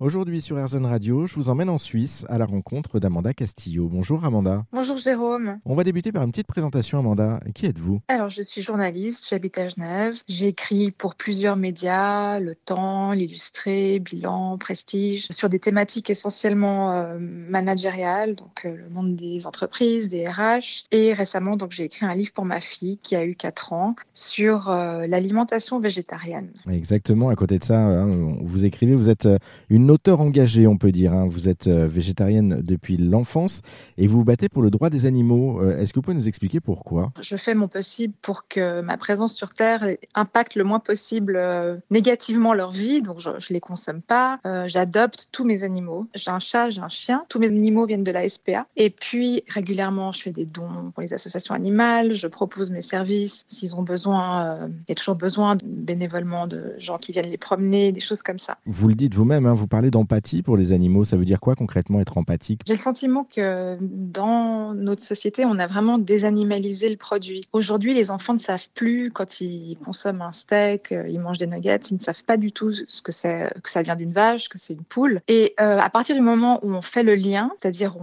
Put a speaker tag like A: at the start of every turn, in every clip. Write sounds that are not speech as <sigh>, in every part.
A: Aujourd'hui sur RZN Radio, je vous emmène en Suisse à la rencontre d'Amanda Castillo. Bonjour Amanda.
B: Bonjour Jérôme.
A: On va débuter par une petite présentation Amanda. Qui êtes-vous?
B: Alors je suis journaliste, j'habite à Genève. J'écris pour plusieurs médias, Le Temps, l'Illustré, Bilan, Prestige, sur des thématiques essentiellement euh, managériales, donc euh, le monde des entreprises, des RH. Et récemment, donc j'ai écrit un livre pour ma fille qui a eu 4 ans sur euh, l'alimentation végétarienne.
A: Exactement, à côté de ça, hein, vous écrivez, vous êtes une auteur engagée, on peut dire. hein. Vous êtes euh, végétarienne depuis l'enfance et vous vous battez pour le droit des animaux. Euh, Est-ce que vous pouvez nous expliquer pourquoi?
B: Je fais mon possible pour que ma présence sur Terre impacte le moins possible euh, négativement leur vie. Donc, je, je les consomme pas. Euh, J'adopte tous mes animaux. J'ai un chat, j'ai un chien. Tous mes animaux viennent de la SPA. Et puis, régulièrement, je fais des dons pour les associations animales. Je propose mes services s'ils ont besoin. euh, Il y a toujours besoin de- bénévolement de gens qui viennent les promener, des choses comme ça.
A: Vous le dites vous-même, hein, vous parlez d'empathie pour les animaux. Ça veut dire quoi concrètement être empathique?
B: J'ai le sentiment que dans notre société, on a vraiment désanimalisé le produit. Aujourd'hui, les enfants ne savent plus quand ils consomment un steak, euh, ils mangent des nuggets, ils ne savent pas du tout ce que c'est, que ça vient d'une vache, que c'est une poule. Et euh, à partir du moment où on fait le lien, c'est-à-dire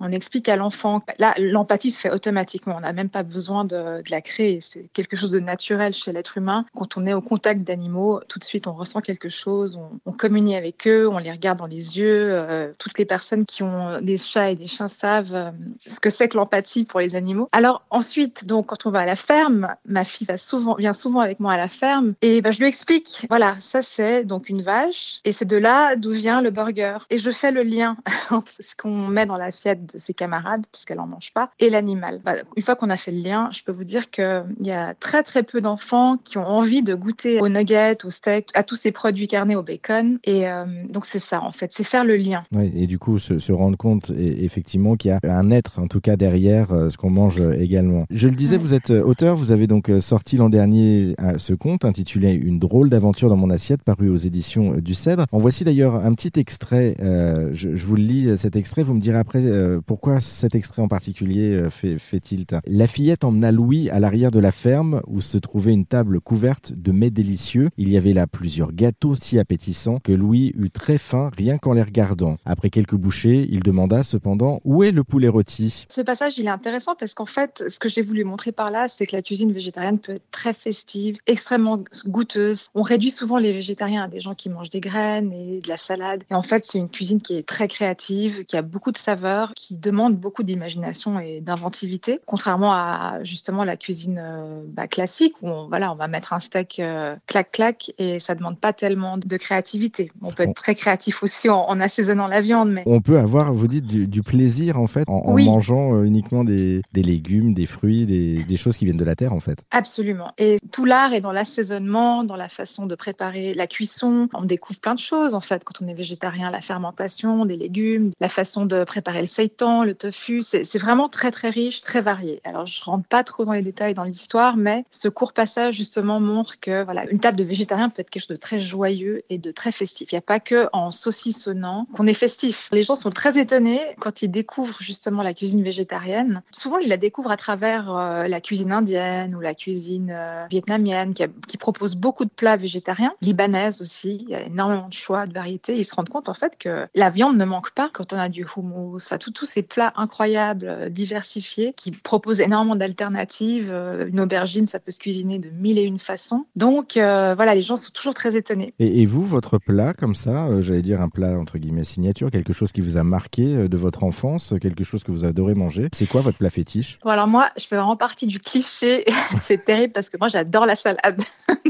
B: on, explique à l'enfant, là, l'empathie se fait automatiquement. On n'a même pas besoin de, de la créer. C'est quelque chose de naturel chez l'être humain. Quand on est au contact d'animaux, tout de suite, on ressent quelque chose, on, on communie avec eux, on les regarde dans les yeux. euh, toutes les personnes qui ont des chats et des chiens savent euh, ce que c'est que l'empathie pour les animaux. Alors ensuite, donc quand on va à la ferme, ma fille va souvent, vient souvent avec moi à la ferme et ben, je lui explique. Voilà, ça c'est donc une vache et c'est de là d'où vient le burger. Et je fais le lien <laughs> entre ce qu'on met dans l'assiette de ses camarades, puisqu'elle en mange pas, et l'animal. Bah, une fois qu'on a fait le lien, je peux vous dire qu'il y a très très peu d'enfants qui ont envie de goûter aux nuggets, au steak, à tous ces produits carnés, au bacon. Et euh, donc c'est ça en fait, c'est faire le lien.
A: Ouais, Et du coup, se, se rendre compte et- effectivement qu'il y a un être, en tout cas derrière euh, ce qu'on mange euh, également. Je le disais,
B: Ouais.
A: vous êtes euh, auteur, vous avez donc sorti l'an dernier ce conte intitulé Une drôle d'aventure dans mon assiette, paru aux éditions du Cèdre. En voici d'ailleurs un petit extrait, euh, je, je vous le lis, cet extrait, vous me direz après euh, pourquoi cet extrait en particulier fait, fait tilt. La fillette emmena Louis à l'arrière de la ferme où se trouvait une table couverte de mets délicieux. Il y avait là plusieurs gâteaux si appétissants que Louis eut très faim rien qu'en les regardant. Après quelques bouchées, il demanda cependant où est le poulet rôti.
B: Ce passage, il est intéressant parce qu'en fait, ce que j'ai voulu montrer par là, c'est que la cuisine végétarienne peut être très festive, extrêmement goûteuse. On réduit souvent les végétariens à des gens qui mangent des graines et de la salade. Et en fait, c'est une cuisine qui est très créative, qui a beaucoup de saveurs, qui demande beaucoup d'imagination et d'inventivité, contrairement à justement la cuisine euh, bah, classique où on, voilà, on va mettre un steak euh, clac-clac et ça demande pas tellement de créativité. On peut être très créatif aussi en, en assaisonnant la viande, mais
A: On peut avoir, vous dites, du, du plaisir en fait en, mangeant euh, uniquement des, des légumes, des fruits, des, des choses qui viennent de la terre en fait.
B: Absolument. Et tout l'art est dans l'assaisonnement, dans la façon de préparer la cuisson. On découvre plein de choses en fait quand on est végétarien, la fermentation des légumes, la façon de préparer le seitan, le tofu. C'est c'est vraiment très très riche, très varié. Alors je rentre pas trop dans les détails dans l'histoire, mais ce court passage justement montre que voilà une table de végétarien peut être quelque chose de très joyeux et de très festif. Il n'y a pas que en saucissonnant qu'on est festif. Les gens sont très étonnés quand ils découvrent justement la cuisine végétarienne. Souvent ils la découvrent à travers euh, la cuisine indienne ou la cuisine euh, vietnamienne qui, propose beaucoup de plats végétariens, libanaise aussi. Il y a énormément de choix, de variétés. Ils se rendent compte en fait que la viande ne manque pas quand on a du hummus, enfin tous ces plats incroyables, euh, diversifiés, qui proposent énormément d'alternatives. Une aubergine, ça peut se cuisiner de mille et une façons. Donc voilà, les gens sont toujours très étonnés.
A: Et, vous, votre plat comme ça, j'allais dire un plat entre guillemets signature, quelque chose qui vous a marqué euh, de votre enfance, quelque chose que vous adorez manger, c'est quoi votre plat fétiche?
B: Bon alors moi, je fais vraiment partie du cliché. <laughs> C'est terrible parce que moi j'adore la salade.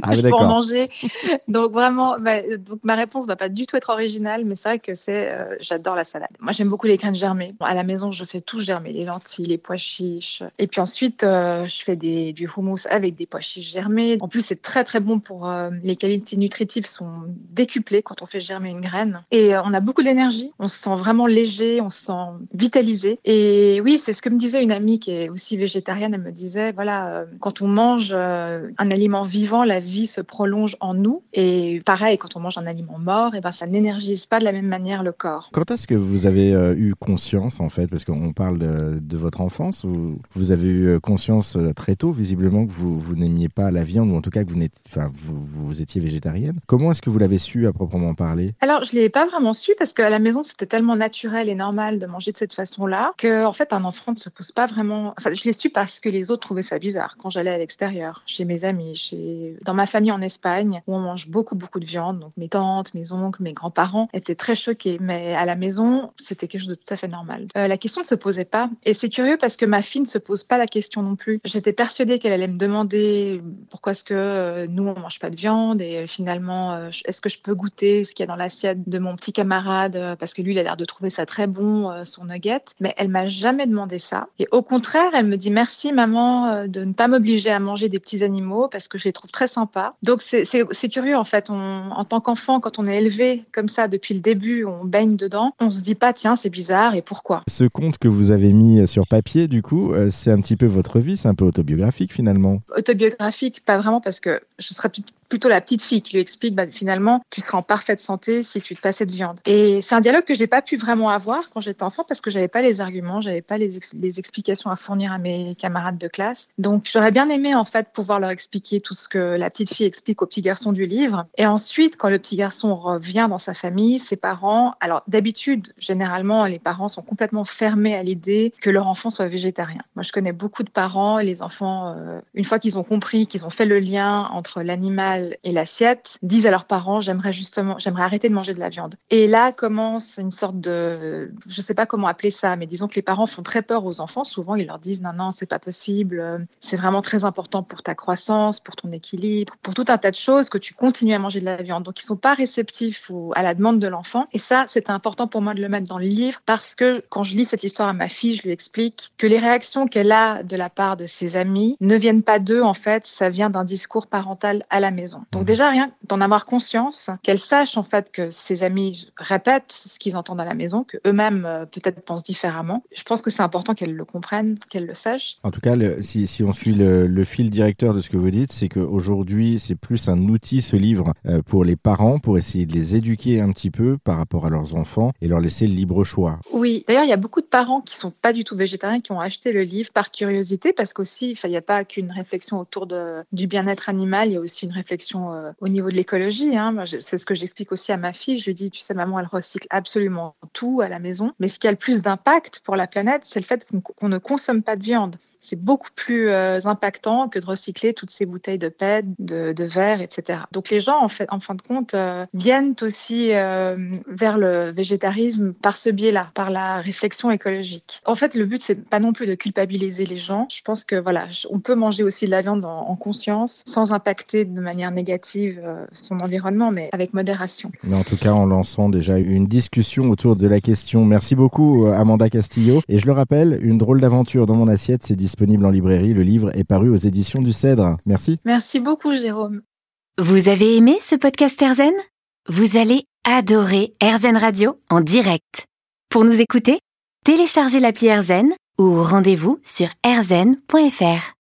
B: <laughs>
A: Ah
B: je peux en manger. Donc vraiment, bah, donc ma réponse va pas du tout être originale, mais c'est vrai que c'est, euh, j'adore la salade. Moi j'aime beaucoup les graines germées. À la maison, je fais tout germer, les lentilles, les pois chiches. Et puis ensuite, euh, je fais des, du houmous avec des pois chiches germés. En plus, c'est très très bon pour euh, les qualités nutritives sont décuplées quand on fait germer une graine. Et on a beaucoup d'énergie, on se sent vraiment léger, on se sent vitalisé. Et oui, c'est ce que me disait une amie qui est aussi végétarienne. Elle me disait, voilà, quand on mange un aliment vivant, la vie se prolonge en nous. Et pareil, quand on mange un aliment mort, et eh ben, ça n'énergise pas de la même manière le corps.
A: Quand est-ce que vous avez eu conscience, en fait, parce qu'on parle de, de, votre enfance, où vous avez eu conscience très tôt, visiblement, que vous, vous n'aimiez pas la viande, ou en tout cas que vous, enfin, vous, vous étiez végétarienne. Comment est-ce que vous l'avez su à proprement parler?
B: Alors, je ne l'ai pas vraiment su parce qu'à la maison, c'était tellement naturel et normal de manger de cette façon-là que, en fait, un enfant ne se pose pas vraiment. Enfin, je l'ai su parce que les autres trouvaient ça bizarre quand j'allais à l'extérieur, chez mes amis, chez... dans ma famille en Espagne, où on mange beaucoup, beaucoup de viande. Donc, mes tantes, mes oncles, mes grands-parents étaient très choqués. Mais à la maison, c'était quelque chose de tout à fait normal. Euh, la question ne se posait pas. Et c'est curieux parce que ma fille ne se pose pas la question non plus. J'étais persuadée qu'elle allait me demander pourquoi est-ce que euh, nous, on mange pas de viande et euh, finalement, est-ce que je peux goûter ce qu'il y a dans l'assiette de mon petit camarade parce que lui, il a l'air de trouver ça très bon, son nugget. Mais elle m'a jamais demandé ça. Et au contraire, elle me dit merci maman de ne pas m'obliger à manger des petits animaux parce que je les trouve très sympas. Donc c'est curieux en fait. On, en tant qu'enfant, quand on est élevé comme ça depuis le début, on baigne dedans, on se dit pas tiens c'est bizarre et pourquoi?
A: Ce conte que vous avez mis sur papier, du coup, euh, c'est un petit peu votre vie, c'est un peu autobiographique finalement.
B: Autobiographique, pas vraiment parce que je serais plutôt la petite fille qui lui explique bah, finalement tu seras en parfaite santé si tu te passais de viande. Et c'est un dialogue que j'ai pas pu vraiment avoir quand j'étais enfant parce que j'avais pas les arguments, j'avais pas les, les, explications à fournir à mes camarades de classe. Donc j'aurais bien aimé en fait pouvoir leur expliquer tout ce que la petite fille explique au petit garçon du livre. Et ensuite quand le petit garçon revient dans sa famille, ses parents, alors d'habitude généralement les parents sont complètement fermés à l'idée que leur enfant soit végétarien. Moi je connais beaucoup de parents et les enfants euh, une fois qu'ils ont compris qu'ils ont fait le lien entre l'animal et l'assiette disent à leurs parents j'aimerais justement j'aimerais arrêter de manger de la viande. Et là commence une sorte de je sais pas comment appeler ça mais disons que les parents font très peur aux enfants, souvent ils leur disent non non, c'est pas possible, c'est vraiment très important pour ta croissance, pour ton équilibre, pour tout un tas de choses que tu continues à manger de la viande. Donc ils sont pas réceptifs à la demande de l'enfant et ça c'est important pour moi de le mettre dans le livre parce que quand je lis cette histoire à ma fille, je lui explique que les réactions qu'elle a de la part de ses amis ne viennent pas d'eux en fait, ça vient d'un discours parental à la maison. Donc déjà, rien d'en avoir conscience, qu'elle sache en fait que ses amis répètent ce qu'ils entendent à la maison, que eux-mêmes euh, peut-être pensent différemment. Je pense que c'est important qu'elle le comprenne, qu'elle le sache.
A: En tout cas, si, si, on suit le, fil directeur de ce que vous dites, c'est qu'aujourd'hui, c'est plus un outil, ce livre, euh, pour les parents, pour essayer de les éduquer un petit peu par rapport à leurs enfants et leur laisser le libre choix.
B: Oui, d'ailleurs, il y a beaucoup de parents qui sont pas du tout végétariens, qui ont acheté le livre par curiosité, parce qu'aussi, il n'y a pas qu'une réflexion autour de, du bien-être animal, il y a aussi une réflexion euh, au niveau de l'écologie. Hein. C'est ce que j'explique aussi à ma fille. Je lui dis, tu sais, maman, elle recycle absolument tout à la maison. Mais ce qui a le plus d'impact pour la planète, c'est le fait qu'on ne consomme pas de viande. C'est beaucoup plus euh, impactant que de recycler toutes ces bouteilles de PET, de, de verre, etc. Donc les gens, en, fait, en fin de compte, euh, viennent aussi vers le végétarisme par ce biais-là, par la réflexion écologique. En fait, le but, c'est pas non plus de culpabiliser les gens. Je pense que voilà, on peut manger aussi de la viande en, en conscience, sans impacter de manière négative euh, son environnement, mais avec modération.
A: Mais en tout cas, en lançant déjà une discussion autour de la question. Merci beaucoup, euh, Amanda Castillo. Et je le rappelle, Une drôle d'aventure dans mon assiette, c'est disponible en librairie. Le livre est paru aux éditions du Cèdre. Merci.
B: Merci beaucoup, Jérôme.
C: Vous avez aimé ce podcast Erzen? Vous allez adorer Erzen Radio en direct. Pour nous écouter, téléchargez l'appli Erzen ou rendez-vous sur erzen.fr.